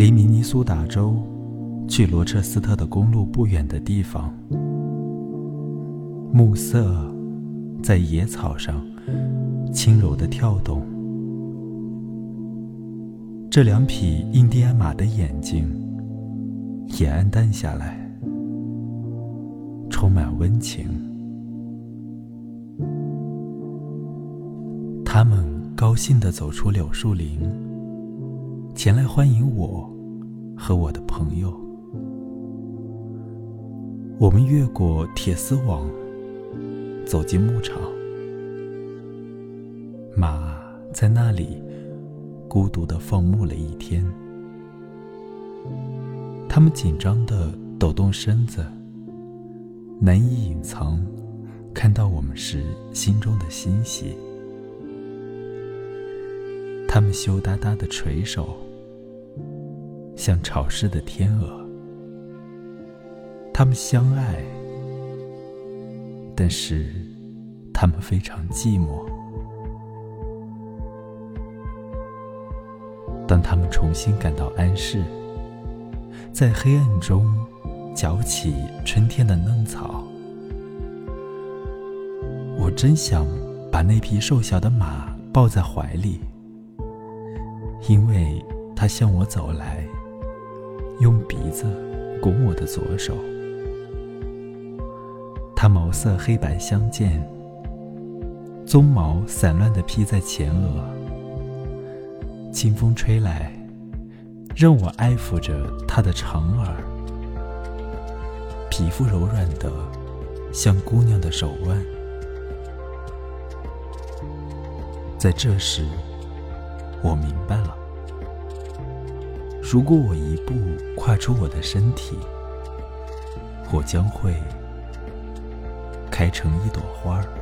离明尼苏达州去罗彻斯特的公路不远的地方，暮色在野草上轻柔的跳动。这两匹印第安马的眼睛也暗淡下来，充满温情。他们高兴地走出柳树林，前来欢迎我和我的朋友。我们越过铁丝网，走进牧场，马在那里。孤独的放牧了一天，他们紧张的抖动身子，难以隐藏看到我们时心中的欣喜。他们羞答答的垂首，像潮湿的天鹅。他们相爱，但是他们非常寂寞。当他们重新感到安适，在黑暗中嚼起春天的嫩草，我真想把那匹瘦小的马抱在怀里，因为它向我走来，用鼻子拱我的左手。它毛色黑白相间，鬃毛散乱地披在前额。清风吹来，让我爱抚着它的长耳，皮肤柔软的像姑娘的手腕。在这时，我明白：如果我一步跨出我的身体，我将会开成一朵花儿。